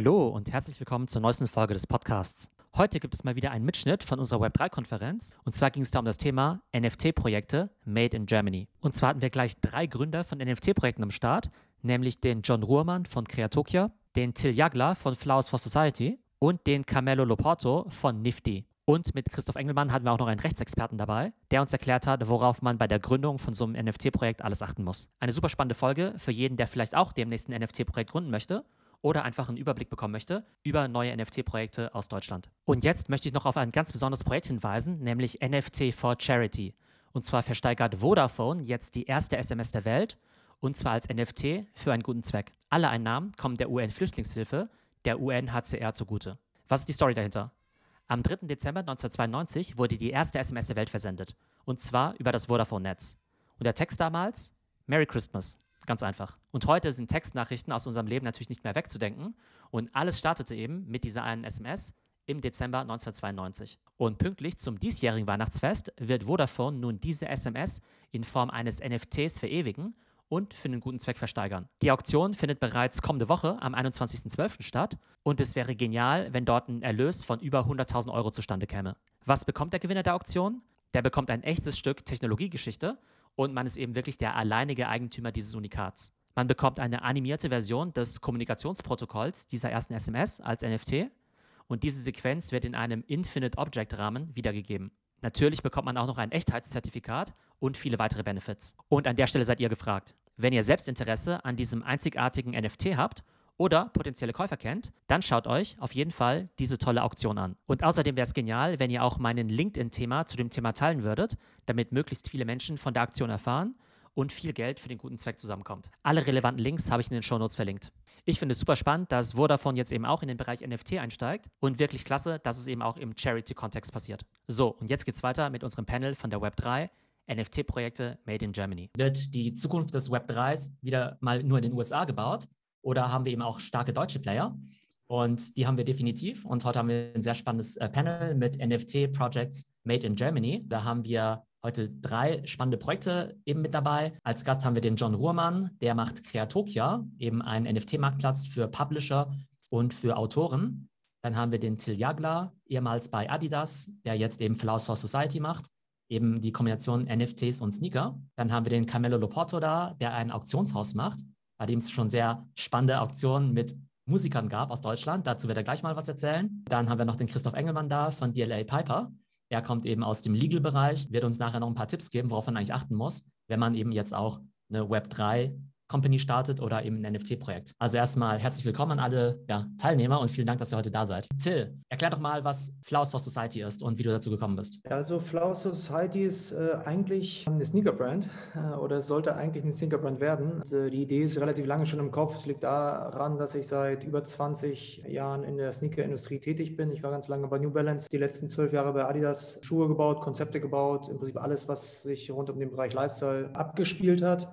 Hallo und herzlich willkommen zur neuesten Folge des Podcasts. Heute gibt es mal wieder einen Mitschnitt von unserer Web3-Konferenz. Und zwar ging es da um das Thema NFT-Projekte Made in Germany. Und zwar hatten wir gleich drei Gründer von NFT-Projekten am Start, nämlich den John Ruhrmann von Creatokia, den Till Jagler von Flowers for Society und den Carmelo Loporto von Nifty. Und mit Christoph Engelmann hatten wir auch noch einen Rechtsexperten dabei, der uns erklärt hat, worauf man bei der Gründung von so einem NFT-Projekt alles achten muss. Eine super spannende Folge für jeden, der vielleicht auch demnächst ein NFT-Projekt gründen möchte oder einfach einen Überblick bekommen möchte über neue NFT-Projekte aus Deutschland. Und jetzt möchte ich noch auf ein ganz besonderes Projekt hinweisen, nämlich NFT for Charity. Und zwar versteigert Vodafone jetzt die erste SMS der Welt und zwar als NFT für einen guten Zweck. Alle Einnahmen kommen der UN-Flüchtlingshilfe, der UNHCR zugute. Was ist die Story dahinter? Am 3. Dezember 1992 wurde die erste SMS der Welt versendet. Und zwar über das Vodafone-Netz. Und der Text damals? Merry Christmas. Ganz einfach. Und heute sind Textnachrichten aus unserem Leben natürlich nicht mehr wegzudenken. Und alles startete eben mit dieser einen SMS im Dezember 1992. Und pünktlich zum diesjährigen Weihnachtsfest wird Vodafone nun diese SMS in Form eines NFTs verewigen und für einen guten Zweck versteigern. Die Auktion findet bereits kommende Woche am 21.12. statt und es wäre genial, wenn dort ein Erlös von über 100.000 Euro zustande käme. Was bekommt der Gewinner der Auktion? Der bekommt ein echtes Stück Technologiegeschichte und man ist eben wirklich der alleinige Eigentümer dieses Unikats. Man bekommt eine animierte Version des Kommunikationsprotokolls dieser ersten SMS als NFT und diese Sequenz wird in einem Infinite Object Rahmen wiedergegeben. Natürlich bekommt man auch noch ein Echtheitszertifikat und viele weitere Benefits. Und an der Stelle seid ihr gefragt. Wenn ihr selbst Interesse an diesem einzigartigen NFT habt oder potenzielle Käufer kennt, dann schaut euch auf jeden Fall diese tolle Auktion an. Und außerdem wäre es genial, wenn ihr auch meinen LinkedIn-Thema zu dem Thema teilen würdet, damit möglichst viele Menschen von der Aktion erfahren und viel Geld für den guten Zweck zusammenkommt. Alle relevanten Links habe ich in den Shownotes verlinkt. Ich finde es super spannend, dass Vodafone jetzt eben auch in den Bereich NFT einsteigt und wirklich klasse, dass es eben auch im Charity-Kontext passiert. So, und jetzt geht's weiter mit unserem Panel von der Web3. NFT-Projekte made in Germany. Wird die Zukunft des Web3s wieder mal nur in den USA gebaut oder haben wir eben auch starke deutsche Player? Und die haben wir definitiv. Und heute haben wir ein sehr spannendes äh, Panel mit NFT-Projects made in Germany. Da haben wir heute drei spannende Projekte eben mit dabei. Als Gast haben wir den John Ruhrmann, der macht Creatokia, eben einen NFT-Marktplatz für Publisher und für Autoren. Dann haben wir den Till Jagler, ehemals bei Adidas, der jetzt eben Flowers for Society macht, eben die Kombination NFTs und Sneaker. Dann haben wir den Camelo Loporto da, der ein Auktionshaus macht, bei dem es schon sehr spannende Auktionen mit Musikern gab aus Deutschland. Dazu wird er gleich mal was erzählen. Dann haben wir noch den Christoph Engelmann da von DLA Piper, er kommt eben aus dem Legal-Bereich, wird uns nachher noch ein paar Tipps geben, worauf man eigentlich achten muss, wenn man eben jetzt auch eine Web3 Company startet oder eben ein NFT-Projekt. Also erstmal herzlich willkommen an alle ja, Teilnehmer und vielen Dank, dass ihr heute da seid. Till, erklär doch mal, was Flowers for Society ist und wie du dazu gekommen bist. Also Flowers for Society ist äh, eigentlich eine Sneaker-Brand äh, oder sollte eigentlich eine Sneaker-Brand werden. Also die Idee ist relativ lange schon im Kopf. Es liegt daran, dass ich seit über 20 Jahren in der Sneaker-Industrie tätig bin. Ich war ganz lange bei New Balance, die letzten zwölf Jahre bei Adidas Schuhe gebaut, Konzepte gebaut, im Prinzip alles, was sich rund um den Bereich Lifestyle abgespielt hat.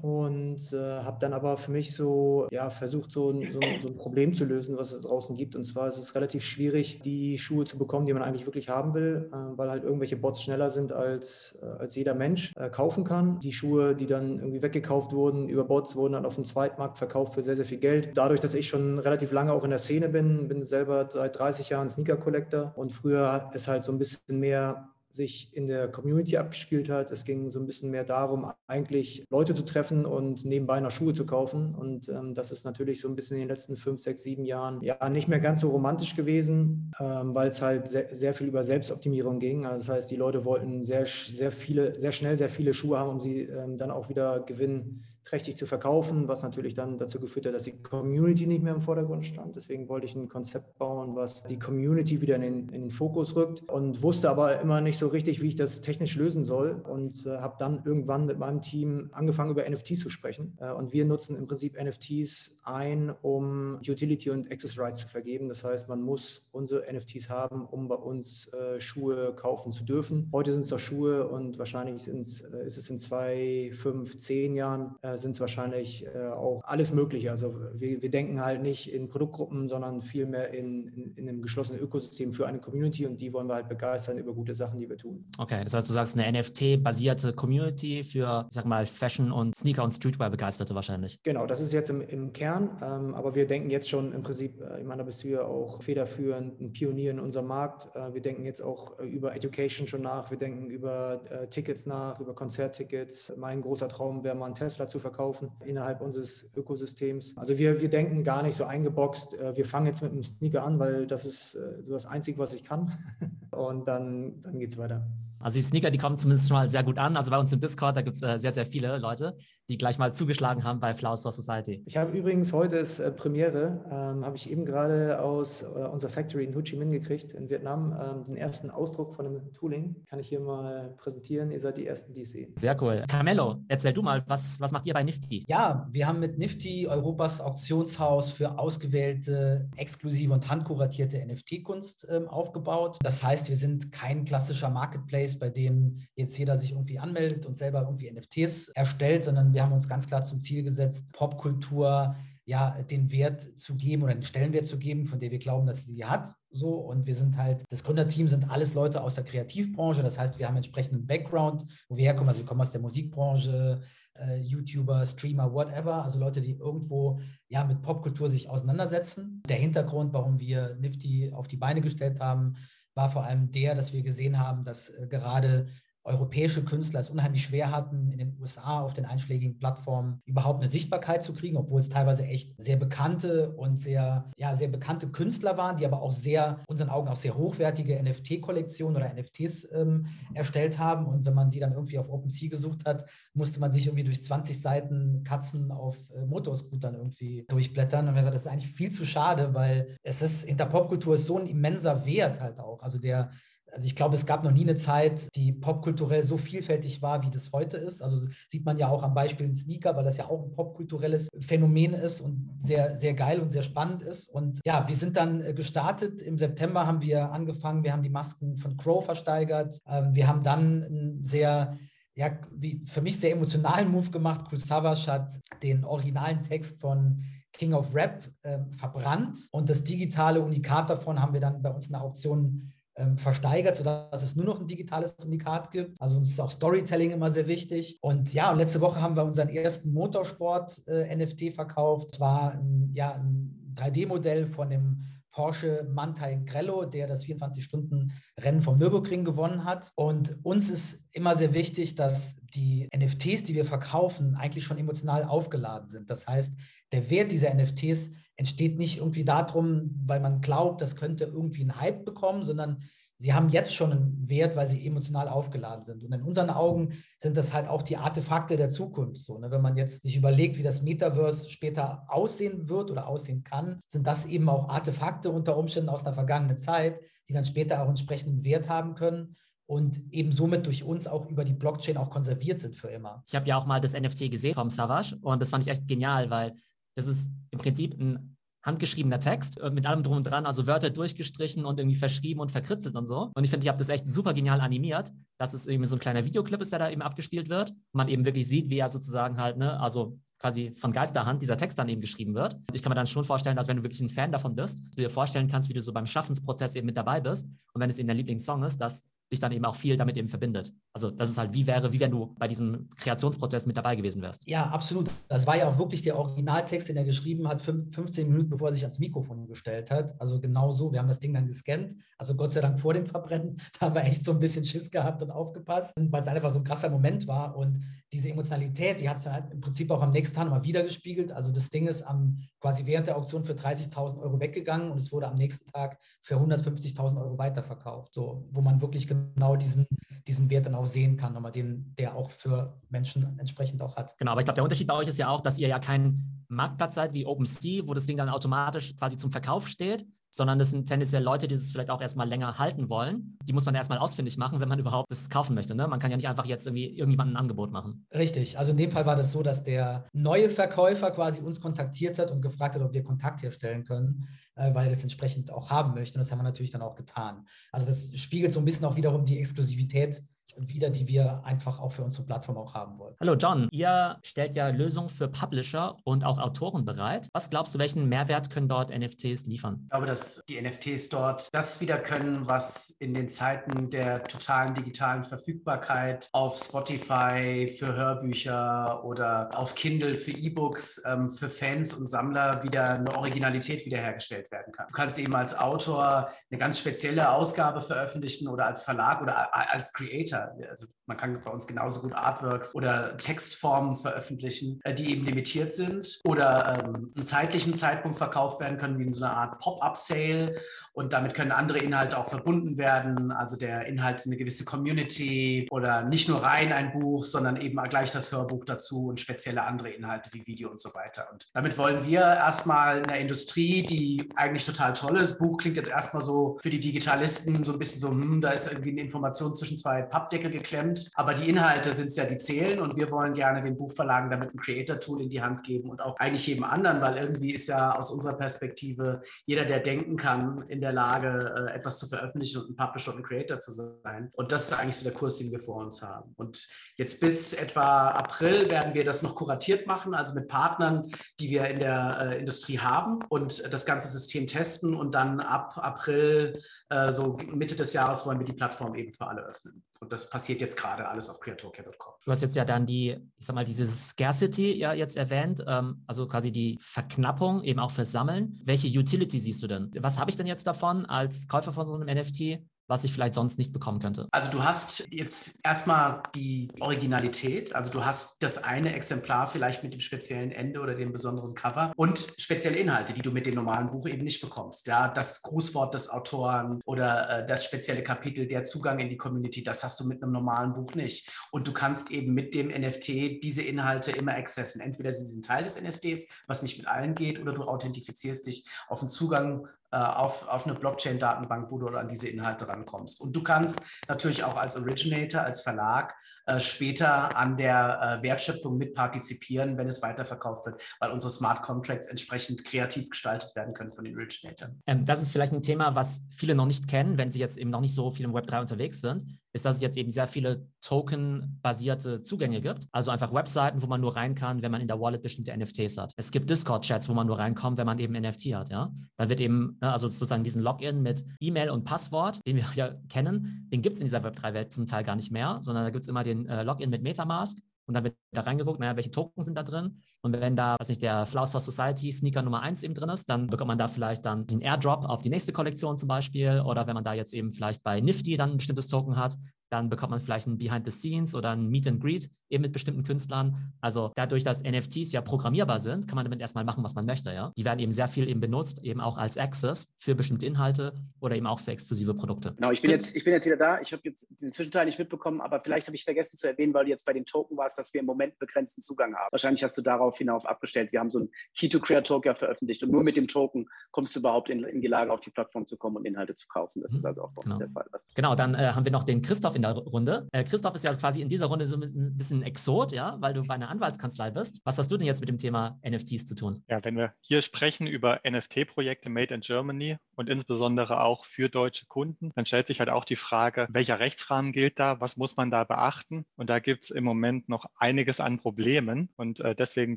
Und äh, habe dann aber für mich so ja, versucht, so ein, so, ein, so ein, Problem zu lösen, was es draußen gibt. Und zwar ist es relativ schwierig, die Schuhe zu bekommen, die man eigentlich wirklich haben will, äh, weil halt irgendwelche Bots schneller sind, als, äh, als jeder Mensch äh, kaufen kann. Die Schuhe, die dann irgendwie weggekauft wurden über Bots, wurden dann auf dem Zweitmarkt verkauft für sehr, sehr viel Geld. Dadurch, dass ich schon relativ lange auch in der Szene bin, bin selber seit 30 Jahren Sneaker-Collector und früher ist halt so ein bisschen mehr sich in der Community abgespielt hat. Es ging so ein bisschen mehr darum, eigentlich Leute zu treffen und nebenbei noch Schuhe zu kaufen. Und ähm, das ist natürlich so ein bisschen in den letzten fünf, sechs, sieben Jahren ja nicht mehr ganz so romantisch gewesen, ähm, weil es halt sehr, sehr, viel über Selbstoptimierung ging. Also das heißt, die Leute wollten sehr, sehr viele, sehr schnell sehr viele Schuhe haben, um sie ähm, dann auch wieder gewinnen trächtig zu verkaufen, was natürlich dann dazu geführt hat, dass die Community nicht mehr im Vordergrund stand. Deswegen wollte ich ein Konzept bauen, was die Community wieder in den, in den Fokus rückt und wusste aber immer nicht so richtig, wie ich das technisch lösen soll und äh, habe dann irgendwann mit meinem Team angefangen, über NFTs zu sprechen. Äh, und wir nutzen im Prinzip NFTs ein, um Utility und Access Rights zu vergeben. Das heißt, man muss unsere NFTs haben, um bei uns äh, Schuhe kaufen zu dürfen. Heute sind es doch Schuhe und wahrscheinlich äh, ist es in zwei, fünf, zehn Jahren äh, sind es wahrscheinlich äh, auch alles Mögliche. Also wir, wir denken halt nicht in Produktgruppen, sondern vielmehr in, in, in einem geschlossenen Ökosystem für eine Community und die wollen wir halt begeistern über gute Sachen, die wir tun. Okay, das heißt, du sagst eine NFT-basierte Community für, ich sag mal, Fashion und Sneaker und Streetwear-Begeisterte wahrscheinlich. Genau, das ist jetzt im, im Kern, ähm, aber wir denken jetzt schon im Prinzip, äh, ich meine, da bist du ja auch federführend, ein Pionier in unserem Markt. Äh, wir denken jetzt auch äh, über Education schon nach, wir denken über äh, Tickets nach, über Konzerttickets. Mein großer Traum wäre mal einen Tesla zu verkaufen innerhalb unseres Ökosystems. Also wir, wir denken gar nicht so eingeboxt. Äh, wir fangen jetzt mit einem Sneaker an, weil das ist äh, so das Einzige, was ich kann. Und dann, dann geht es weiter. Also die Sneaker, die kommen zumindest schon mal sehr gut an. Also bei uns im Discord, da gibt es äh, sehr, sehr viele Leute, die gleich mal zugeschlagen haben bei Flowers for Society. Ich habe übrigens heute ist äh, Premiere, ähm, habe ich eben gerade aus äh, unserer Factory in Ho Chi Minh gekriegt, in Vietnam, ähm, den ersten Ausdruck von einem Tooling. Kann ich hier mal präsentieren. Ihr seid die Ersten, die es sehen. Sehr cool. Carmelo, erzähl du mal, was, was macht ihr bei Nifty? Ja, wir haben mit Nifty Europas Auktionshaus für ausgewählte, exklusive und handkuratierte NFT-Kunst ähm, aufgebaut. Das heißt, wir sind kein klassischer Marketplace, bei dem jetzt jeder sich irgendwie anmeldet und selber irgendwie NFTs erstellt, sondern wir haben uns ganz klar zum Ziel gesetzt, Popkultur ja, den Wert zu geben oder den Stellenwert zu geben, von dem wir glauben, dass sie hat. So, und wir sind halt, das Gründerteam sind alles Leute aus der Kreativbranche. Das heißt, wir haben entsprechenden Background, wo wir herkommen. Also wir kommen aus der Musikbranche, äh, YouTuber, Streamer, whatever. Also Leute, die irgendwo ja mit Popkultur sich auseinandersetzen. Der Hintergrund, warum wir Nifty auf die Beine gestellt haben, war vor allem der, dass wir gesehen haben, dass äh, gerade europäische Künstler es unheimlich schwer hatten, in den USA auf den einschlägigen Plattformen überhaupt eine Sichtbarkeit zu kriegen, obwohl es teilweise echt sehr bekannte und sehr, ja, sehr bekannte Künstler waren, die aber auch sehr, unseren Augen auch sehr hochwertige NFT-Kollektionen oder NFTs ähm, erstellt haben. Und wenn man die dann irgendwie auf OpenSea gesucht hat, musste man sich irgendwie durch 20 Seiten Katzen auf äh, Motorscootern irgendwie durchblättern. Und wir gesagt, das ist eigentlich viel zu schade, weil es ist, hinter Popkultur ist so ein immenser Wert halt auch. Also der, also ich glaube, es gab noch nie eine Zeit, die popkulturell so vielfältig war, wie das heute ist. Also sieht man ja auch am Beispiel Sneaker, weil das ja auch ein popkulturelles Phänomen ist und sehr, sehr geil und sehr spannend ist. Und ja, wir sind dann äh, gestartet. Im September haben wir angefangen, wir haben die Masken von Crow versteigert. Ähm, wir haben dann ein sehr ja, wie für mich sehr emotionalen Move gemacht. Savage hat den originalen Text von King of Rap äh, verbrannt und das digitale Unikat davon haben wir dann bei uns in der Auktion ähm, versteigert, sodass es nur noch ein digitales Unikat gibt. Also uns ist auch Storytelling immer sehr wichtig. Und ja, und letzte Woche haben wir unseren ersten Motorsport-NFT äh, verkauft. Es war ein, ja, ein 3D-Modell von dem Porsche Mantai Grello, der das 24-Stunden-Rennen vom Nürburgring gewonnen hat. Und uns ist immer sehr wichtig, dass die NFTs, die wir verkaufen, eigentlich schon emotional aufgeladen sind. Das heißt, der Wert dieser NFTs entsteht nicht irgendwie darum, weil man glaubt, das könnte irgendwie einen Hype bekommen, sondern sie haben jetzt schon einen Wert, weil sie emotional aufgeladen sind. Und in unseren Augen sind das halt auch die Artefakte der Zukunft. So, ne? Wenn man jetzt sich überlegt, wie das Metaverse später aussehen wird oder aussehen kann, sind das eben auch Artefakte unter Umständen aus einer vergangenen Zeit, die dann später auch entsprechenden Wert haben können und eben somit durch uns auch über die Blockchain auch konserviert sind für immer. Ich habe ja auch mal das NFT gesehen vom Savage und das fand ich echt genial, weil das ist im Prinzip ein handgeschriebener Text äh, mit allem drum und dran, also Wörter durchgestrichen und irgendwie verschrieben und verkritzelt und so. Und ich finde, ich habe das echt super genial animiert, dass es eben so ein kleiner Videoclip ist, der da eben abgespielt wird. Man eben wirklich sieht, wie er sozusagen halt, ne, also quasi von Geisterhand dieser Text dann eben geschrieben wird. Ich kann mir dann schon vorstellen, dass wenn du wirklich ein Fan davon bist, du dir vorstellen kannst, wie du so beim Schaffensprozess eben mit dabei bist und wenn es eben dein Lieblingssong ist, dass dich dann eben auch viel damit eben verbindet. Also das ist halt, wie wäre, wie wenn du bei diesem Kreationsprozess mit dabei gewesen wärst. Ja, absolut. Das war ja auch wirklich der Originaltext, den er geschrieben hat, 15 Minuten bevor er sich ans Mikrofon gestellt hat. Also genau so, wir haben das Ding dann gescannt. Also Gott sei Dank vor dem Verbrennen, da haben wir echt so ein bisschen Schiss gehabt und aufgepasst, weil es einfach so ein krasser Moment war. Und diese Emotionalität, die hat es halt im Prinzip auch am nächsten Tag nochmal wiedergespiegelt. Also das Ding ist am, quasi während der Auktion für 30.000 Euro weggegangen und es wurde am nächsten Tag für 150.000 Euro weiterverkauft. So, wo man wirklich genau diesen, diesen Wert dann auch sehen kann, nochmal den, der auch für Menschen entsprechend auch hat. Genau, aber ich glaube, der Unterschied bei euch ist ja auch, dass ihr ja kein Marktplatz seid wie OpenSea, wo das Ding dann automatisch quasi zum Verkauf steht, sondern das sind tendenziell Leute, die es vielleicht auch erstmal länger halten wollen. Die muss man erstmal ausfindig machen, wenn man überhaupt das kaufen möchte. Ne? Man kann ja nicht einfach jetzt irgendwie irgendjemandem ein Angebot machen. Richtig. Also in dem Fall war das so, dass der neue Verkäufer quasi uns kontaktiert hat und gefragt hat, ob wir Kontakt herstellen können, äh, weil er das entsprechend auch haben möchte. Und das haben wir natürlich dann auch getan. Also das spiegelt so ein bisschen auch wiederum die Exklusivität wieder, die wir einfach auch für unsere Plattform auch haben wollen. Hallo John, ihr stellt ja Lösungen für Publisher und auch Autoren bereit. Was glaubst du, welchen Mehrwert können dort NFTs liefern? Ich glaube, dass die NFTs dort das wieder können, was in den Zeiten der totalen digitalen Verfügbarkeit auf Spotify für Hörbücher oder auf Kindle für E-Books ähm, für Fans und Sammler wieder eine Originalität wiederhergestellt werden kann. Du kannst eben als Autor eine ganz spezielle Ausgabe veröffentlichen oder als Verlag oder als Creator. Also man kann bei uns genauso gut Artworks oder Textformen veröffentlichen, äh, die eben limitiert sind oder ähm, einen zeitlichen Zeitpunkt verkauft werden können, wie in so einer Art Pop-up-Sale. Und damit können andere Inhalte auch verbunden werden. Also der Inhalt in eine gewisse Community oder nicht nur rein ein Buch, sondern eben gleich das Hörbuch dazu und spezielle andere Inhalte wie Video und so weiter. Und damit wollen wir erstmal in der Industrie, die eigentlich total toll ist. Buch klingt jetzt erstmal so für die Digitalisten so ein bisschen so, hm, da ist irgendwie eine Information zwischen zwei Pappdeckel geklemmt. Aber die Inhalte sind es ja, die zählen. Und wir wollen gerne den Buchverlagen damit ein Creator-Tool in die Hand geben und auch eigentlich jedem anderen, weil irgendwie ist ja aus unserer Perspektive jeder, der denken kann, in der Lage, äh, etwas zu veröffentlichen und ein Publisher und ein Creator zu sein. Und das ist eigentlich so der Kurs, den wir vor uns haben. Und jetzt bis etwa April werden wir das noch kuratiert machen, also mit Partnern, die wir in der äh, Industrie haben und das ganze System testen und dann ab April, äh, so Mitte des Jahres, wollen wir die Plattform eben für alle öffnen. Und das passiert jetzt gerade alles auf creatorcare.com. Du hast jetzt ja dann die, ich sag mal, diese Scarcity ja jetzt erwähnt, ähm, also quasi die Verknappung eben auch fürs Sammeln. Welche Utility siehst du denn? Was habe ich denn jetzt davon als Käufer von so einem NFT? Was ich vielleicht sonst nicht bekommen könnte? Also du hast jetzt erstmal die Originalität, also du hast das eine Exemplar vielleicht mit dem speziellen Ende oder dem besonderen Cover und spezielle Inhalte, die du mit dem normalen Buch eben nicht bekommst. Ja, das Grußwort des Autoren oder äh, das spezielle Kapitel, der Zugang in die Community, das hast du mit einem normalen Buch nicht. Und du kannst eben mit dem NFT diese Inhalte immer accessen. Entweder sie sind Teil des NFTs, was nicht mit allen geht, oder du authentifizierst dich auf einen Zugang auf, auf eine Blockchain-Datenbank, wo du an diese Inhalte rankommst. Und du kannst natürlich auch als Originator, als Verlag äh, später an der äh, Wertschöpfung mitpartizipieren, wenn es weiterverkauft wird, weil unsere Smart Contracts entsprechend kreativ gestaltet werden können von den Originatoren. Ähm, das ist vielleicht ein Thema, was viele noch nicht kennen, wenn sie jetzt eben noch nicht so viel im Web3 unterwegs sind, ist, dass es jetzt eben sehr viele Token-basierte Zugänge gibt. Also einfach Webseiten, wo man nur rein kann, wenn man in der Wallet bestimmte NFTs hat. Es gibt Discord-Chats, wo man nur reinkommt, wenn man eben NFT hat. Ja? Da wird eben, ne, also sozusagen diesen Login mit E-Mail und Passwort, den wir ja kennen, den gibt es in dieser Web3-Welt zum Teil gar nicht mehr, sondern da gibt es immer den den äh, Login mit Metamask und dann wird da reingeguckt, naja, welche Token sind da drin. Und wenn da, was nicht, der Flowers for Society Sneaker Nummer 1 eben drin ist, dann bekommt man da vielleicht dann den Airdrop auf die nächste Kollektion zum Beispiel. Oder wenn man da jetzt eben vielleicht bei Nifty dann ein bestimmtes Token hat, dann bekommt man vielleicht ein Behind the Scenes oder ein Meet and Greet eben mit bestimmten Künstlern. Also dadurch, dass NFTs ja programmierbar sind, kann man damit erstmal machen, was man möchte. Ja? Die werden eben sehr viel eben benutzt, eben auch als Access für bestimmte Inhalte oder eben auch für exklusive Produkte. Genau, ich bin jetzt, ich bin jetzt wieder da. Ich habe jetzt den Zwischenteil nicht mitbekommen, aber vielleicht habe ich vergessen zu erwähnen, weil du jetzt bei den Token warst, dass wir im Moment begrenzten Zugang haben. Wahrscheinlich hast du darauf hinauf abgestellt. Wir haben so ein Key-to-Create-Token veröffentlicht und nur mit dem Token kommst du überhaupt in, in, die Lage, auf die Plattform zu kommen und Inhalte zu kaufen. Das mhm. ist also auch bei genau. der Fall. Genau, dann äh, haben wir noch den Christoph in der Runde. Äh, Christoph ist ja quasi in dieser Runde so ein bisschen, Exot, ja, weil du bei einer Anwaltskanzlei bist. Was hast du denn jetzt mit dem Thema NFTs zu tun? Ja, wenn wir hier sprechen über NFT-Projekte Made in Germany und insbesondere auch für deutsche Kunden, dann stellt sich halt auch die Frage, welcher Rechtsrahmen gilt da, was muss man da beachten? Und da gibt es im Moment noch einiges an Problemen und äh, deswegen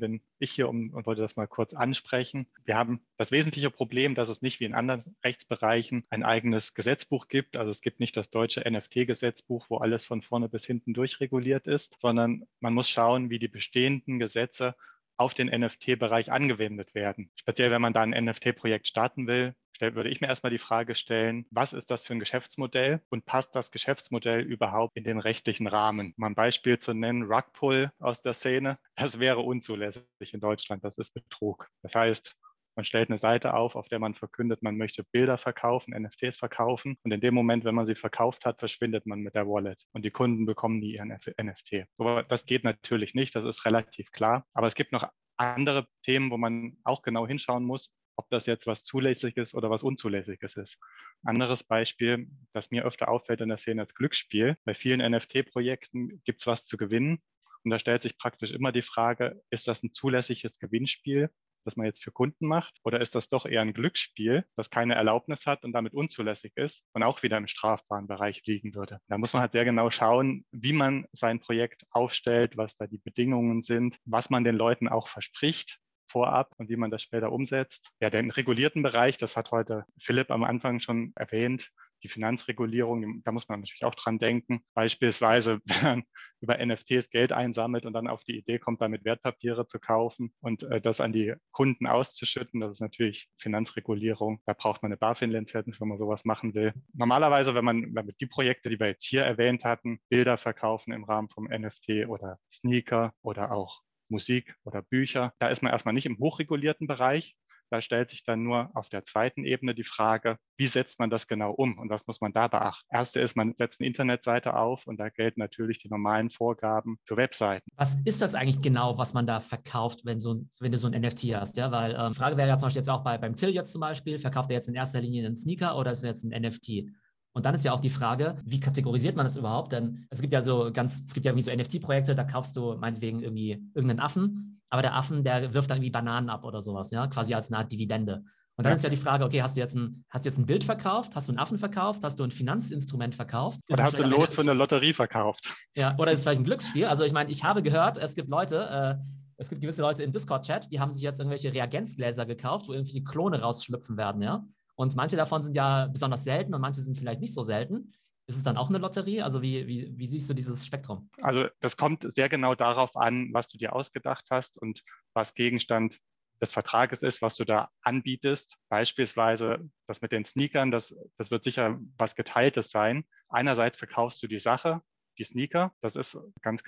bin ich hier um, und wollte das mal kurz ansprechen. Wir haben das wesentliche Problem, dass es nicht wie in anderen Rechtsbereichen ein eigenes Gesetzbuch gibt. Also es gibt nicht das deutsche NFT-Gesetzbuch, wo alles von vorne bis hinten durchreguliert ist, sondern man muss schauen, wie die bestehenden Gesetze auf den NFT-Bereich angewendet werden. Speziell, wenn man da ein NFT-Projekt starten will, würde ich mir erstmal die Frage stellen, was ist das für ein Geschäftsmodell und passt das Geschäftsmodell überhaupt in den rechtlichen Rahmen? Um ein Beispiel zu nennen, Rugpull aus der Szene, das wäre unzulässig in Deutschland, das ist Betrug. Das heißt, man stellt eine Seite auf, auf der man verkündet, man möchte Bilder verkaufen, NFTs verkaufen. Und in dem Moment, wenn man sie verkauft hat, verschwindet man mit der Wallet. Und die Kunden bekommen nie ihren NFT. Aber das geht natürlich nicht, das ist relativ klar. Aber es gibt noch andere Themen, wo man auch genau hinschauen muss, ob das jetzt was Zulässiges oder was Unzulässiges ist. Anderes Beispiel, das mir öfter auffällt in der Szene, ist Glücksspiel. Bei vielen NFT-Projekten gibt es was zu gewinnen. Und da stellt sich praktisch immer die Frage, ist das ein zulässiges Gewinnspiel das man jetzt für Kunden macht? Oder ist das doch eher ein Glücksspiel, das keine Erlaubnis hat und damit unzulässig ist und auch wieder im strafbaren Bereich liegen würde? Da muss man halt sehr genau schauen, wie man sein Projekt aufstellt, was da die Bedingungen sind, was man den Leuten auch verspricht vorab und wie man das später umsetzt. Ja, den regulierten Bereich, das hat heute Philipp am Anfang schon erwähnt, die Finanzregulierung, da muss man natürlich auch dran denken. Beispielsweise, wenn man über NFTs Geld einsammelt und dann auf die Idee kommt, damit Wertpapiere zu kaufen und äh, das an die Kunden auszuschütten, das ist natürlich Finanzregulierung. Da braucht man eine BaFin-Lizenz, wenn man sowas machen will. Normalerweise, wenn man, wenn man die Projekte, die wir jetzt hier erwähnt hatten, Bilder verkaufen im Rahmen vom NFT oder Sneaker oder auch Musik oder Bücher. Da ist man erstmal nicht im hochregulierten Bereich, da stellt sich dann nur auf der zweiten Ebene die Frage, wie setzt man das genau um und was muss man da beachten? Erste ist, man setzt eine Internetseite auf und da gelten natürlich die normalen Vorgaben für Webseiten. Was ist das eigentlich genau, was man da verkauft, wenn, so, wenn du so ein NFT hast? Ja, weil ähm, Frage wäre ja zum Beispiel jetzt auch bei, beim Till jetzt zum Beispiel, verkauft er jetzt in erster Linie einen Sneaker oder ist es jetzt ein NFT? Und dann ist ja auch die Frage, wie kategorisiert man das überhaupt? Denn es gibt ja so ganz, es gibt ja wie so NFT-Projekte, da kaufst du meinetwegen irgendwie irgendeinen Affen, aber der Affen, der wirft dann irgendwie Bananen ab oder sowas, ja, quasi als eine Art Dividende. Und dann ja. ist ja die Frage, okay, hast du, jetzt ein, hast du jetzt ein Bild verkauft? Hast du einen Affen verkauft? Hast du ein Finanzinstrument verkauft? Ist oder hast du ein Lot für eine Lotterie verkauft? Ja, oder ist es vielleicht ein Glücksspiel? Also ich meine, ich habe gehört, es gibt Leute, äh, es gibt gewisse Leute im Discord-Chat, die haben sich jetzt irgendwelche Reagenzgläser gekauft, wo irgendwelche Klone rausschlüpfen werden, ja. Und manche davon sind ja besonders selten und manche sind vielleicht nicht so selten. Ist es dann auch eine Lotterie? Also wie, wie, wie siehst du dieses Spektrum? Also das kommt sehr genau darauf an, was du dir ausgedacht hast und was Gegenstand des Vertrages ist, was du da anbietest. Beispielsweise das mit den Sneakern, das, das wird sicher was Geteiltes sein. Einerseits verkaufst du die Sache, die Sneaker, das ist ganz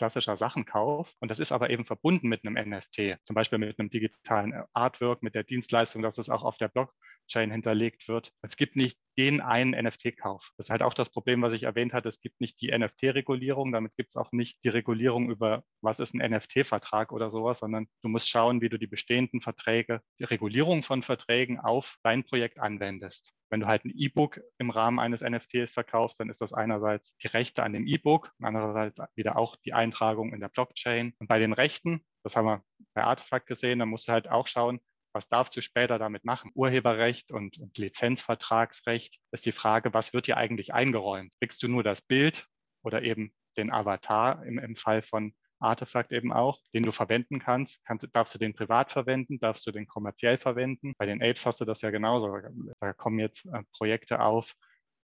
klassischer Sachenkauf. Und das ist aber eben verbunden mit einem NFT, zum Beispiel mit einem digitalen Artwork, mit der Dienstleistung, dass es auch auf der Blockchain hinterlegt wird. Es gibt nicht den einen NFT-Kauf. Das ist halt auch das Problem, was ich erwähnt hatte. Es gibt nicht die NFT-Regulierung, damit gibt es auch nicht die Regulierung über, was ist ein NFT-Vertrag oder sowas, sondern du musst schauen, wie du die bestehenden Verträge, die Regulierung von Verträgen auf dein Projekt anwendest. Wenn du halt ein E-Book im Rahmen eines NFTs verkaufst, dann ist das einerseits die Rechte an dem E-Book, andererseits wieder auch die Eintragung in der Blockchain. Und bei den Rechten, das haben wir bei Artefakt gesehen, da musst du halt auch schauen, was darfst du später damit machen? Urheberrecht und, und Lizenzvertragsrecht ist die Frage, was wird dir eigentlich eingeräumt? Kriegst du nur das Bild oder eben den Avatar im, im Fall von Artefakt eben auch, den du verwenden kannst. kannst. Darfst du den privat verwenden? Darfst du den kommerziell verwenden? Bei den Apes hast du das ja genauso. Da kommen jetzt äh, Projekte auf,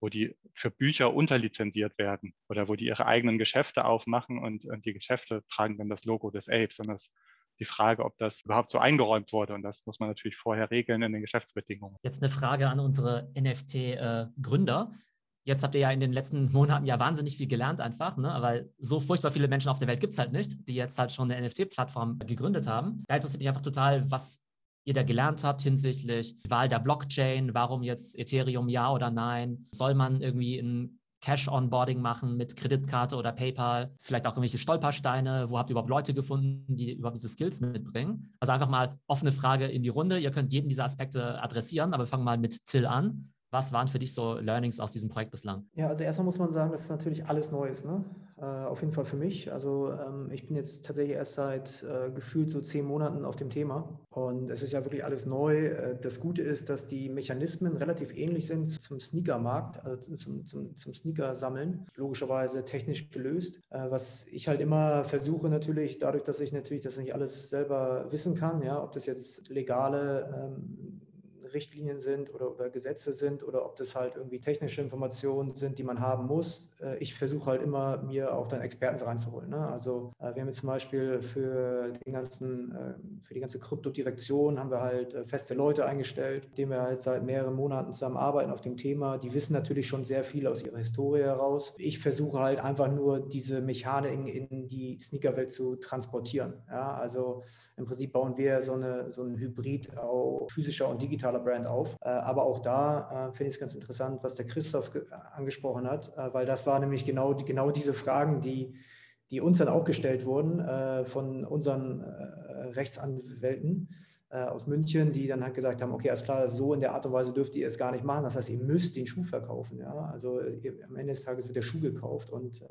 wo die für Bücher unterlizenziert werden oder wo die ihre eigenen Geschäfte aufmachen und, und die Geschäfte tragen dann das Logo des Apes. Und das die Frage, ob das überhaupt so eingeräumt wurde. Und das muss man natürlich vorher regeln in den Geschäftsbedingungen. Jetzt eine Frage an unsere NFT-Gründer. Jetzt habt ihr ja in den letzten Monaten ja wahnsinnig viel gelernt einfach, ne? weil so furchtbar viele Menschen auf der Welt gibt es halt nicht, die jetzt halt schon eine NFT-Plattform gegründet haben. Da interessiert mich einfach total, was ihr da gelernt habt hinsichtlich Wahl der Blockchain, warum jetzt Ethereum ja oder nein, soll man irgendwie ein Cash-Onboarding machen mit Kreditkarte oder PayPal, vielleicht auch irgendwelche Stolpersteine, wo habt ihr überhaupt Leute gefunden, die überhaupt diese Skills mitbringen? Also einfach mal offene Frage in die Runde. Ihr könnt jeden dieser Aspekte adressieren, aber wir fangen mal mit Till an. Was waren für dich so Learnings aus diesem Projekt bislang? Ja, also erstmal muss man sagen, das ist natürlich alles Neues, ne? Äh, auf jeden Fall für mich. Also ähm, ich bin jetzt tatsächlich erst seit äh, gefühlt so zehn Monaten auf dem Thema und es ist ja wirklich alles neu. Äh, das Gute ist, dass die Mechanismen relativ ähnlich sind zum Sneakermarkt, also zum, zum, zum Sneaker-Sammeln, logischerweise technisch gelöst. Äh, was ich halt immer versuche natürlich, dadurch, dass ich natürlich das nicht alles selber wissen kann, ja, ob das jetzt legale ähm, Richtlinien sind oder, oder, Gesetze sind oder ob das halt irgendwie technische Informationen sind, die man haben muss. Äh, ich versuche halt immer, mir auch dann Experten reinzuholen. Ne? Also äh, wir haben jetzt zum Beispiel für, den ganzen, äh, für die ganze Kryptodirektion haben wir halt feste Leute eingestellt, mit denen wir halt seit mehreren Monaten zusammenarbeiten auf dem Thema. Die wissen natürlich schon sehr viel aus ihrer Historie heraus. Ich versuche halt einfach nur diese Mechanik in, die Sneakerwelt zu transportieren. Ja? Also im Prinzip bauen wir so, eine, so ein Hybrid auf physischer und digitaler Brand auf. Äh, aber auch da äh, finde ich es ganz interessant, was der Christoph angesprochen hat, äh, weil das war nämlich genau, genau diese Fragen, die die uns dann auch gestellt wurden äh, von unseren äh, Rechtsanwälten äh, aus München, die dann halt gesagt haben, okay, alles klar, so in der Art und Weise dürft ihr es gar nicht machen. Das heißt, ihr müsst den Schuh verkaufen. Ja? Also ihr, am Ende des Tages wird der Schuh gekauft und äh,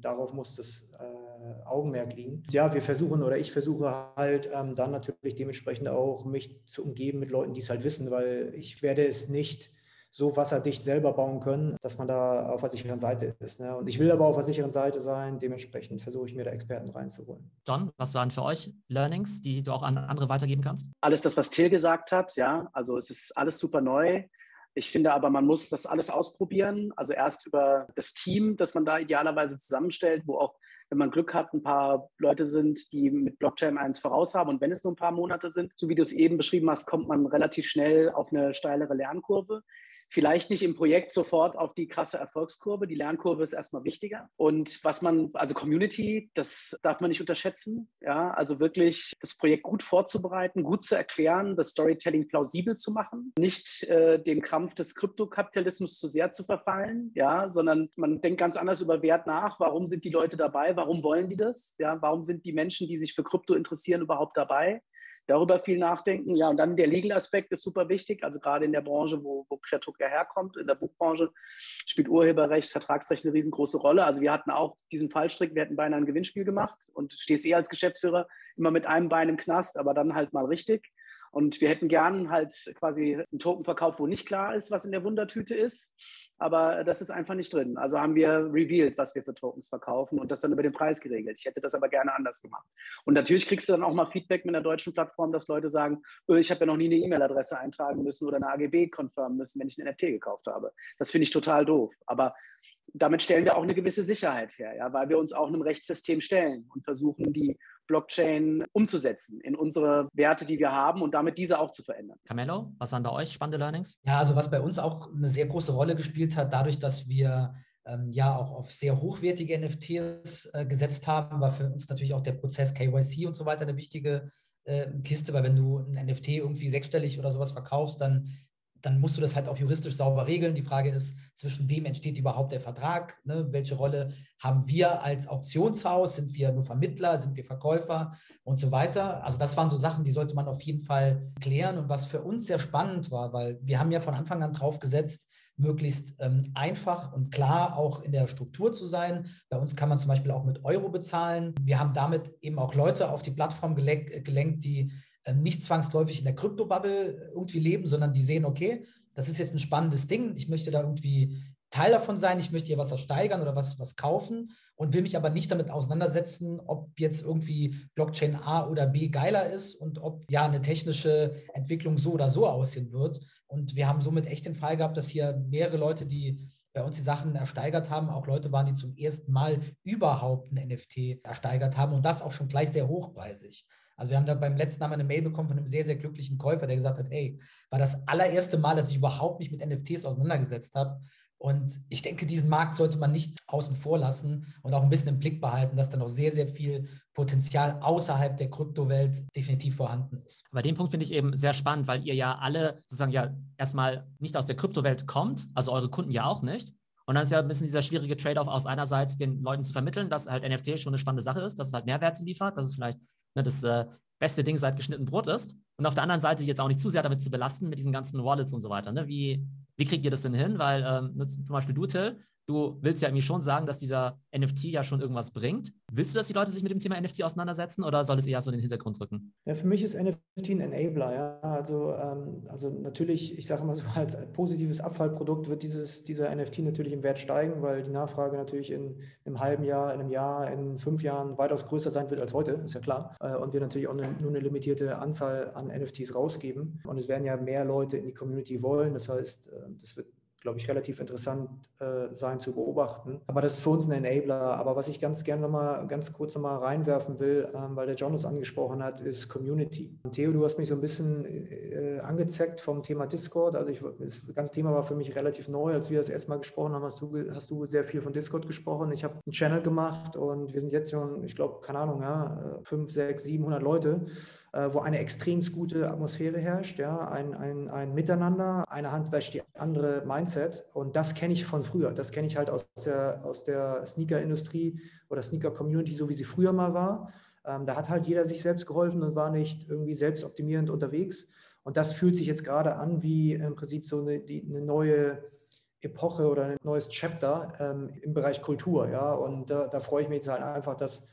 darauf muss das äh, Augenmerk liegen. Ja, wir versuchen oder ich versuche halt ähm, dann natürlich dementsprechend auch mich zu umgeben mit Leuten, die es halt wissen, weil ich werde es nicht so wasserdicht selber bauen können, dass man da auf der sicheren Seite ist. Ne? Und ich will aber auf der sicheren Seite sein, dementsprechend versuche ich mir da Experten reinzuholen. Don, was waren für euch Learnings, die du auch an andere weitergeben kannst? Alles das, was Till gesagt hat, ja, also es ist alles super neu. Ich finde aber, man muss das alles ausprobieren. Also erst über das Team, das man da idealerweise zusammenstellt, wo auch, wenn man Glück hat, ein paar Leute sind, die mit Blockchain eins voraus haben. Und wenn es nur ein paar Monate sind, so wie du es eben beschrieben hast, kommt man relativ schnell auf eine steilere Lernkurve. Vielleicht nicht im Projekt sofort auf die krasse Erfolgskurve. Die Lernkurve ist erstmal wichtiger. Und was man, also Community, das darf man nicht unterschätzen. Ja, also wirklich das Projekt gut vorzubereiten, gut zu erklären, das Storytelling plausibel zu machen, nicht äh, dem Krampf des Kryptokapitalismus zu sehr zu verfallen, ja, sondern man denkt ganz anders über Wert nach. Warum sind die Leute dabei? Warum wollen die das? Ja, warum sind die Menschen, die sich für Krypto interessieren, überhaupt dabei? Darüber viel nachdenken. Ja, und dann der Legal-Aspekt ist super wichtig. Also gerade in der Branche, wo, wo Kreatuk ja herkommt, in der Buchbranche, spielt Urheberrecht, Vertragsrecht eine riesengroße Rolle. Also wir hatten auch diesen Fallstrick, wir hätten beinahe ein Gewinnspiel gemacht und stehst eh als Geschäftsführer immer mit einem Bein im Knast, aber dann halt mal richtig. Und wir hätten gern halt quasi einen Token verkauft, wo nicht klar ist, was in der Wundertüte ist aber das ist einfach nicht drin. Also haben wir revealed, was wir für Tokens verkaufen und das dann über den Preis geregelt. Ich hätte das aber gerne anders gemacht. Und natürlich kriegst du dann auch mal Feedback mit einer deutschen Plattform, dass Leute sagen, öh, ich habe ja noch nie eine E-Mail-Adresse eintragen müssen oder eine AGB konfirmen müssen, wenn ich ein NFT gekauft habe. Das finde ich total doof. Aber damit stellen wir auch eine gewisse Sicherheit her, ja, weil wir uns auch einem Rechtssystem stellen und versuchen, die Blockchain umzusetzen in unsere Werte, die wir haben und damit diese auch zu verändern. Camelo, was waren bei euch spannende Learnings? Ja, also was bei uns auch eine sehr große Rolle gespielt hat, dadurch, dass wir ähm, ja auch auf sehr hochwertige NFTs äh, gesetzt haben, war für uns natürlich auch der Prozess KYC und so weiter eine wichtige äh, Kiste, weil wenn du ein NFT irgendwie sechsstellig oder sowas verkaufst, dann dann musst du das halt auch juristisch sauber regeln. Die Frage ist, zwischen wem entsteht überhaupt der Vertrag? Ne? Welche Rolle haben wir als Auktionshaus? Sind wir nur Vermittler? Sind wir Verkäufer? Und so weiter. Also das waren so Sachen, die sollte man auf jeden Fall klären. Und was für uns sehr spannend war, weil wir haben ja von Anfang an drauf gesetzt, möglichst ähm, einfach und klar auch in der Struktur zu sein. Bei uns kann man zum Beispiel auch mit Euro bezahlen. Wir haben damit eben auch Leute auf die Plattform gelenkt, die nicht zwangsläufig in der Kryptobubble irgendwie leben, sondern die sehen, okay, das ist jetzt ein spannendes Ding, ich möchte da irgendwie Teil davon sein, ich möchte hier was ersteigern oder was, was kaufen und will mich aber nicht damit auseinandersetzen, ob jetzt irgendwie Blockchain A oder B geiler ist und ob ja eine technische Entwicklung so oder so aussehen wird. Und wir haben somit echt den Fall gehabt, dass hier mehrere Leute, die bei uns die Sachen ersteigert haben, auch Leute waren, die zum ersten Mal überhaupt ein NFT ersteigert haben und das auch schon gleich sehr hochpreisig. Also wir haben da beim letzten Mal eine Mail bekommen von einem sehr, sehr glücklichen Käufer, der gesagt hat, hey, war das allererste Mal, dass ich überhaupt mich mit NFTs auseinandergesetzt habe. Und ich denke, diesen Markt sollte man nicht außen vor lassen und auch ein bisschen im Blick behalten, dass da noch sehr, sehr viel Potenzial außerhalb der Kryptowelt definitiv vorhanden ist. Bei dem Punkt finde ich eben sehr spannend, weil ihr ja alle sozusagen ja erstmal nicht aus der Kryptowelt kommt, also eure Kunden ja auch nicht. Und dann ist ja ein bisschen dieser schwierige Trade-off aus einerseits den Leuten zu vermitteln, dass halt NFT schon eine spannende Sache ist, dass es halt Mehrwerte liefert, dass es vielleicht ne, das äh, beste Ding seit geschnitten Brot ist. Und auf der anderen Seite jetzt auch nicht zu sehr damit zu belasten mit diesen ganzen Wallets und so weiter. Ne? Wie, wie kriegt ihr das denn hin? Weil ähm, ne, zum Beispiel du, Till, du willst ja irgendwie schon sagen, dass dieser NFT ja schon irgendwas bringt. Willst du, dass die Leute sich mit dem Thema NFT auseinandersetzen oder soll es eher so in den Hintergrund rücken? Ja, für mich ist NFT ein Enabler. Ja. Also, ähm, also natürlich, ich sage mal so, als positives Abfallprodukt wird dieses, dieser NFT natürlich im Wert steigen, weil die Nachfrage natürlich in einem halben Jahr, in einem Jahr, in fünf Jahren weitaus größer sein wird als heute, ist ja klar. Äh, und wir natürlich auch eine, nur eine limitierte Anzahl an NFTs rausgeben. Und es werden ja mehr Leute in die Community wollen. Das heißt, äh, das wird glaube ich, relativ interessant äh, sein zu beobachten. Aber das ist für uns ein Enabler. Aber was ich ganz gerne noch mal ganz kurz noch mal reinwerfen will, ähm, weil der John es angesprochen hat, ist Community. Theo, du hast mich so ein bisschen äh, angezeckt vom Thema Discord. Also ich, das ganze Thema war für mich relativ neu. Als wir das erste Mal gesprochen haben, hast du, hast du sehr viel von Discord gesprochen. Ich habe einen Channel gemacht und wir sind jetzt schon, ich glaube, keine Ahnung, ja, 5, 6, 700 Leute. Äh, wo eine extrem gute Atmosphäre herrscht, ja, ein, ein, ein Miteinander, eine Hand wäscht die andere Mindset. Und das kenne ich von früher. Das kenne ich halt aus der, aus der Sneaker-Industrie oder Sneaker-Community, so wie sie früher mal war. Ähm, da hat halt jeder sich selbst geholfen und war nicht irgendwie selbstoptimierend unterwegs. Und das fühlt sich jetzt gerade an wie im Prinzip so eine, die, eine neue Epoche oder ein neues Chapter ähm, im Bereich Kultur. Ja? Und da, da freue ich mich jetzt halt einfach, dass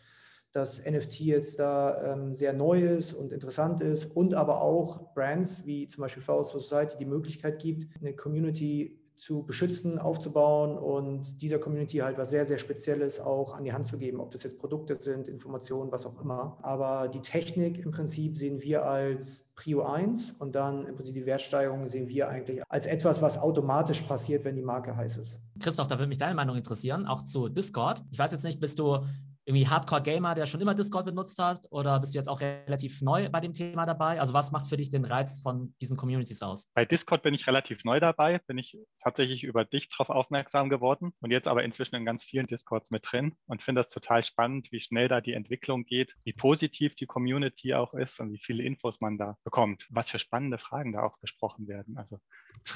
dass NFT jetzt da ähm, sehr neu ist und interessant ist und aber auch Brands wie zum Beispiel Faust Society die Möglichkeit gibt, eine Community zu beschützen, aufzubauen und dieser Community halt was sehr, sehr Spezielles auch an die Hand zu geben, ob das jetzt Produkte sind, Informationen, was auch immer. Aber die Technik im Prinzip sehen wir als Prio 1 und dann im Prinzip die Wertsteigerung sehen wir eigentlich als etwas, was automatisch passiert, wenn die Marke heiß ist. Christoph, da würde mich deine Meinung interessieren, auch zu Discord. Ich weiß jetzt nicht, bist du irgendwie Hardcore-Gamer, der schon immer Discord benutzt hast? Oder bist du jetzt auch relativ neu bei dem Thema dabei? Also was macht für dich den Reiz von diesen Communities aus? Bei Discord bin ich relativ neu dabei, bin ich tatsächlich über dich darauf aufmerksam geworden und jetzt aber inzwischen in ganz vielen Discords mit drin und finde das total spannend, wie schnell da die Entwicklung geht, wie positiv die Community auch ist und wie viele Infos man da bekommt, was für spannende Fragen da auch besprochen werden. Also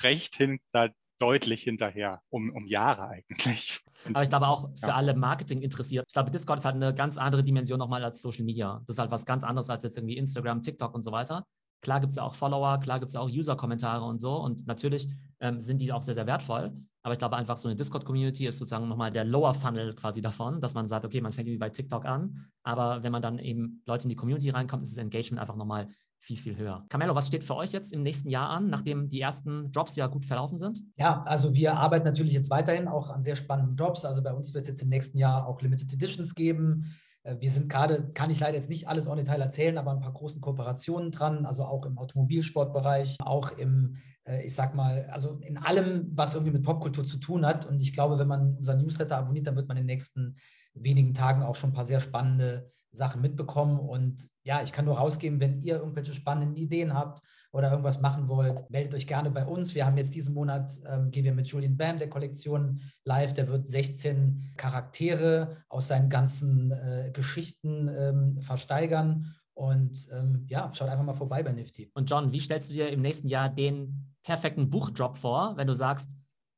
recht hin da deutlich hinterher, um, um Jahre eigentlich. Und, Aber ich glaube auch für ja. alle Marketing interessiert. Ich glaube, Discord ist halt eine ganz andere Dimension nochmal als Social Media. Das ist halt was ganz anderes als jetzt irgendwie Instagram, TikTok und so weiter. Klar gibt es ja auch Follower, klar gibt es ja auch User-Kommentare und so. Und natürlich ähm, sind die auch sehr, sehr wertvoll. Aber ich glaube einfach, so eine Discord-Community ist sozusagen nochmal der Lower Funnel quasi davon, dass man sagt, okay, man fängt irgendwie bei TikTok an. Aber wenn man dann eben Leute in die Community reinkommt, ist das Engagement einfach nochmal viel, viel höher. Camelo, was steht für euch jetzt im nächsten Jahr an, nachdem die ersten Drops ja gut verlaufen sind? Ja, also wir arbeiten natürlich jetzt weiterhin auch an sehr spannenden Drops. Also bei uns wird es jetzt im nächsten Jahr auch Limited Editions geben. Äh, wir sind gerade, kann ich leider jetzt nicht alles en Detail erzählen, aber ein paar großen Kooperationen dran, also auch im Automobilsportbereich, auch im, äh, ich sag mal, also in allem, was irgendwie mit Popkultur zu tun hat. Und ich glaube, wenn man unseren Newsletter abonniert, dann wird man in den nächsten wenigen Tagen auch schon ein paar sehr spannende Sachen mitbekommen. Und ja, ich kann nur rausgeben, wenn ihr irgendwelche spannenden Ideen habt oder irgendwas machen wollt, meldet euch gerne bei uns. Wir haben jetzt diesen Monat, ähm, gehen wir mit Julian Bam der Kollektion live. Der wird 16 Charaktere aus seinen ganzen äh, Geschichten ähm, versteigern. Und ähm, ja, schaut einfach mal vorbei bei Nifty. Und John, wie stellst du dir im nächsten Jahr den perfekten Buchdrop vor, wenn du sagst,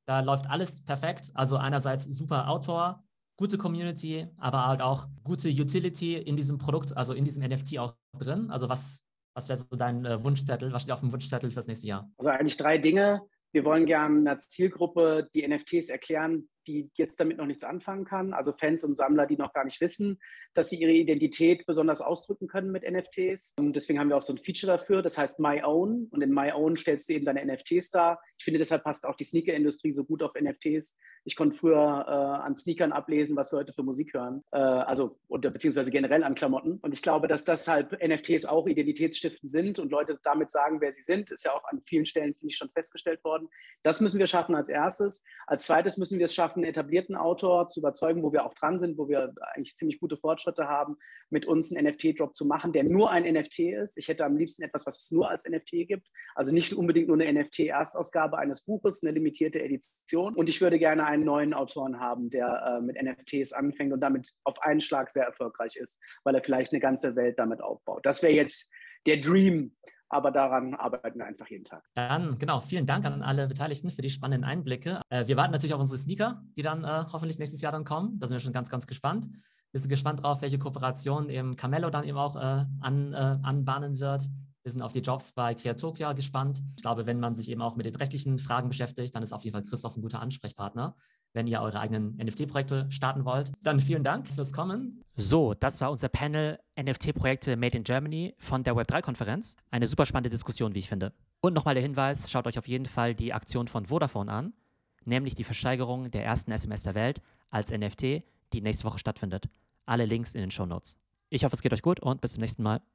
da läuft alles perfekt? Also einerseits super Autor, gute Community, aber halt auch gute Utility in diesem Produkt, also in diesem NFT auch drin? Also was, was wäre so dein äh, Wunschzettel? Was steht auf dem Wunschzettel fürs nächste Jahr? Also eigentlich drei Dinge. Wir wollen gerne einer Zielgruppe die NFTs erklären, die jetzt damit noch nichts anfangen kann. Also Fans und Sammler, die noch gar nicht wissen, dass sie ihre Identität besonders ausdrücken können mit NFTs. Und deswegen haben wir auch so ein Feature dafür, das heißt My Own. Und in My Own stellst du eben deine NFTs dar. Ich finde, deshalb passt auch die Sneaker-Industrie so gut auf NFTs. Ich konnte früher äh, an Sneakern ablesen, was wir heute für Musik hören. Äh, also, oder beziehungsweise generell an Klamotten. Und ich glaube, dass deshalb NFTs auch identitätsstiftend sind und Leute damit sagen, wer sie sind. Ist ja auch an vielen Stellen, finde ich, schon festgestellt worden. Das müssen wir schaffen als erstes. Als zweites müssen wir es schaffen, einen etablierten Autor zu überzeugen, wo wir auch dran sind, wo wir eigentlich ziemlich gute Fortschritte haben, mit uns einen NFT-Drop zu machen, der nur ein NFT ist. Ich hätte am liebsten etwas, was es nur als NFT gibt. Also nicht unbedingt nur eine NFT-Erstausgabe eines Buches, eine limitierte Edition. Und ich würde gerne einen neuen Autoren haben, der äh, mit NFTs anfängt und damit auf einen Schlag sehr erfolgreich ist, weil er vielleicht eine ganze Welt damit aufbaut. Das wäre jetzt der Dream aber daran arbeiten wir einfach jeden Tag. Dann, genau, vielen Dank an alle Beteiligten für die spannenden Einblicke. Äh, wir warten natürlich auf unsere Sneaker, die dann äh, hoffentlich nächstes Jahr dann kommen. Da sind wir schon ganz, ganz gespannt. Wir sind gespannt drauf, welche Kooperation eben Camello dann eben auch äh, an, äh, anbahnen wird. Wir sind auf die Jobs bei Creatokia gespannt. Ich glaube, wenn man sich eben auch mit den rechtlichen Fragen beschäftigt, dann ist auf jeden Fall Christoph ein guter Ansprechpartner wenn ihr eure eigenen NFT-Projekte starten wollt. Dann vielen Dank fürs Kommen. So, das war unser Panel NFT-Projekte Made in Germany von der Web3-Konferenz. Eine super spannende Diskussion, wie ich finde. Und nochmal der Hinweis, schaut euch auf jeden Fall die Aktion von Vodafone an, nämlich die Versteigerung der ersten SMS der Welt als NFT, die nächste Woche stattfindet. Alle Links in den Show Notes. Ich hoffe, es geht euch gut und bis zum nächsten Mal.